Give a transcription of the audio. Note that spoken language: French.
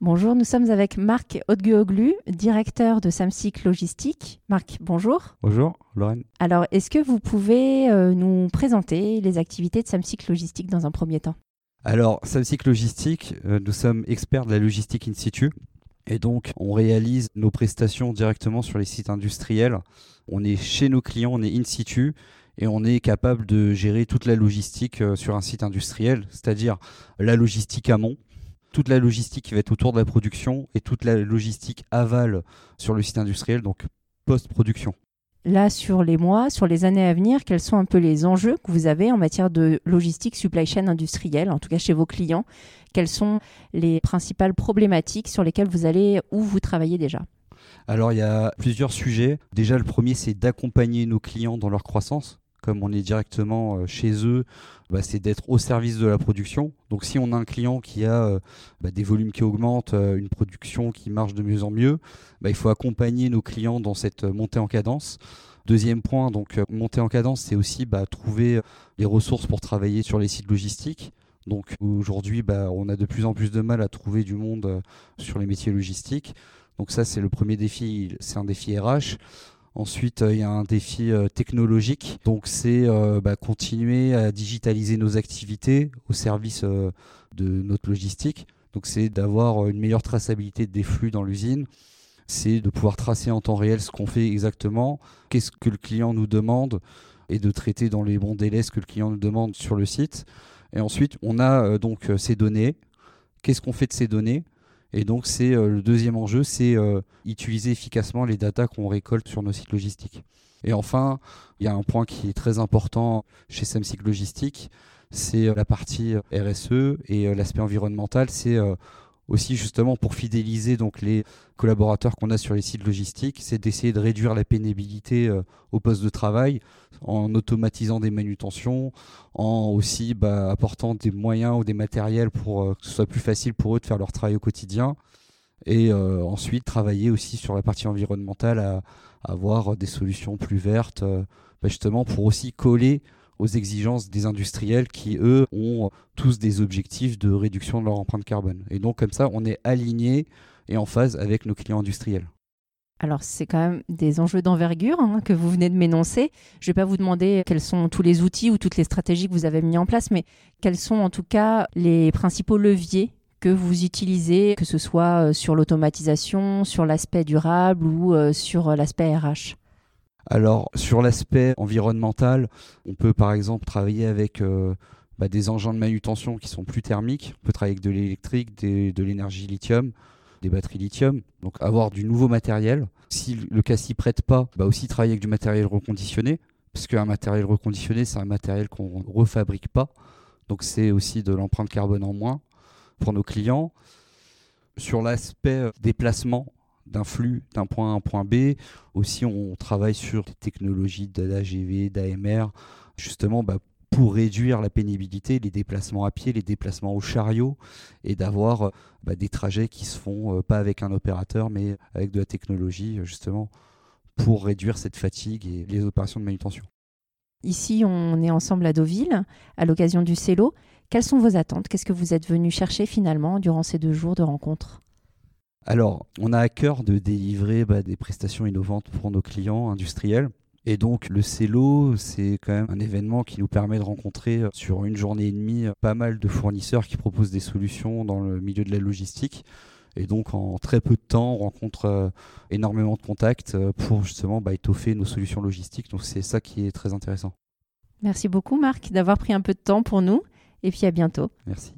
Bonjour, nous sommes avec Marc Odguoglu, directeur de Samsic Logistique. Marc, bonjour. Bonjour, Lorraine. Alors, est-ce que vous pouvez euh, nous présenter les activités de Samsic Logistique dans un premier temps? Alors, Samsic Logistique, euh, nous sommes experts de la logistique in situ. Et donc, on réalise nos prestations directement sur les sites industriels. On est chez nos clients, on est in situ et on est capable de gérer toute la logistique euh, sur un site industriel, c'est-à-dire la logistique amont, toute la logistique qui va être autour de la production et toute la logistique aval sur le site industriel, donc post-production. Là, sur les mois, sur les années à venir, quels sont un peu les enjeux que vous avez en matière de logistique supply chain industrielle, en tout cas chez vos clients? Quelles sont les principales problématiques sur lesquelles vous allez ou vous travaillez déjà? Alors il y a plusieurs sujets. Déjà le premier c'est d'accompagner nos clients dans leur croissance comme on est directement euh, chez eux, bah, c'est d'être au service de la production. Donc si on a un client qui a euh, bah, des volumes qui augmentent, euh, une production qui marche de mieux en mieux, bah, il faut accompagner nos clients dans cette montée en cadence. Deuxième point, donc montée en cadence, c'est aussi trouver les ressources pour travailler sur les sites logistiques. Donc aujourd'hui, on a de plus en plus de mal à trouver du monde sur les métiers logistiques. Donc ça, c'est le premier défi, c'est un défi RH. Ensuite, euh, il y a un défi euh, technologique. Donc, c'est euh, bah, continuer à digitaliser nos activités au service de notre logistique. Donc, c'est d'avoir une meilleure traçabilité des flux dans l'usine. C'est de pouvoir tracer en temps réel ce qu'on fait exactement, qu'est-ce que le client nous demande et de traiter dans les bons délais ce que le client nous demande sur le site. Et ensuite, on a donc ces données. Qu'est-ce qu'on fait de ces données? Et donc, c'est euh, le deuxième enjeu, c'est euh, utiliser efficacement les datas qu'on récolte sur nos sites logistiques. Et enfin, il y a un point qui est très important chez Samsic Logistique, c'est euh, la partie RSE et l'aspect environnemental. C'est aussi justement pour fidéliser donc les collaborateurs qu'on a sur les sites logistiques, c'est d'essayer de réduire la pénibilité euh, au poste de travail en automatisant des manutentions, en aussi bah, apportant des moyens ou des matériels pour euh, que ce soit plus facile pour eux de faire leur travail au quotidien. Et euh, ensuite travailler aussi sur la partie environnementale à, avoir des solutions plus vertes, bah, justement pour aussi coller aux exigences des industriels qui, eux, ont tous des objectifs de réduction de leur empreinte carbone. Et donc, comme ça, on est aligné et en phase avec nos clients industriels. Alors, c'est quand même des enjeux d'envergure hein, que vous venez de m'énoncer. Je ne vais pas vous demander quels sont tous les outils ou toutes les stratégies que vous avez mis en place, mais quels sont en tout cas les principaux leviers que vous utilisez, que ce soit euh, sur l'automatisation, sur l'aspect durable ou euh, sur l'aspect RH alors sur l'aspect environnemental, on peut par exemple travailler avec euh, bah, des engins de manutention qui sont plus thermiques. On peut travailler avec de l'électrique, de l'énergie lithium, des batteries lithium. Donc avoir du nouveau matériel. Si le cas s'y prête pas, bah aussi travailler avec du matériel reconditionné. Parce qu'un matériel reconditionné, c'est un matériel qu'on ne refabrique pas. Donc c'est aussi de l'empreinte carbone en moins pour nos clients. Sur l'aspect déplacement, d'un flux d'un point A à un point B. Aussi, on travaille sur des technologies d'AGV, d'AMR, justement bah, pour réduire la pénibilité, les déplacements à pied, les déplacements au chariot, et d'avoir bah, des trajets qui se font euh, pas avec un opérateur, mais avec de la technologie, justement, pour réduire cette fatigue et les opérations de manutention. Ici, on est ensemble à Deauville, à l'occasion du CELO. Quelles sont vos attentes? Qu'est-ce que vous êtes venu chercher finalement durant ces deux jours de rencontre? Alors, on a à cœur de délivrer bah, des prestations innovantes pour nos clients industriels. Et donc le CELO, c'est quand même un événement qui nous permet de rencontrer euh, sur une journée et demie euh, pas mal de fournisseurs qui proposent des solutions dans le milieu de la logistique. Et donc en très peu de temps, on rencontre euh, énormément de contacts pour justement bah, étoffer nos solutions logistiques. Donc c'est ça qui est très intéressant. Merci beaucoup Marc d'avoir pris un peu de temps pour nous et puis à bientôt. Merci.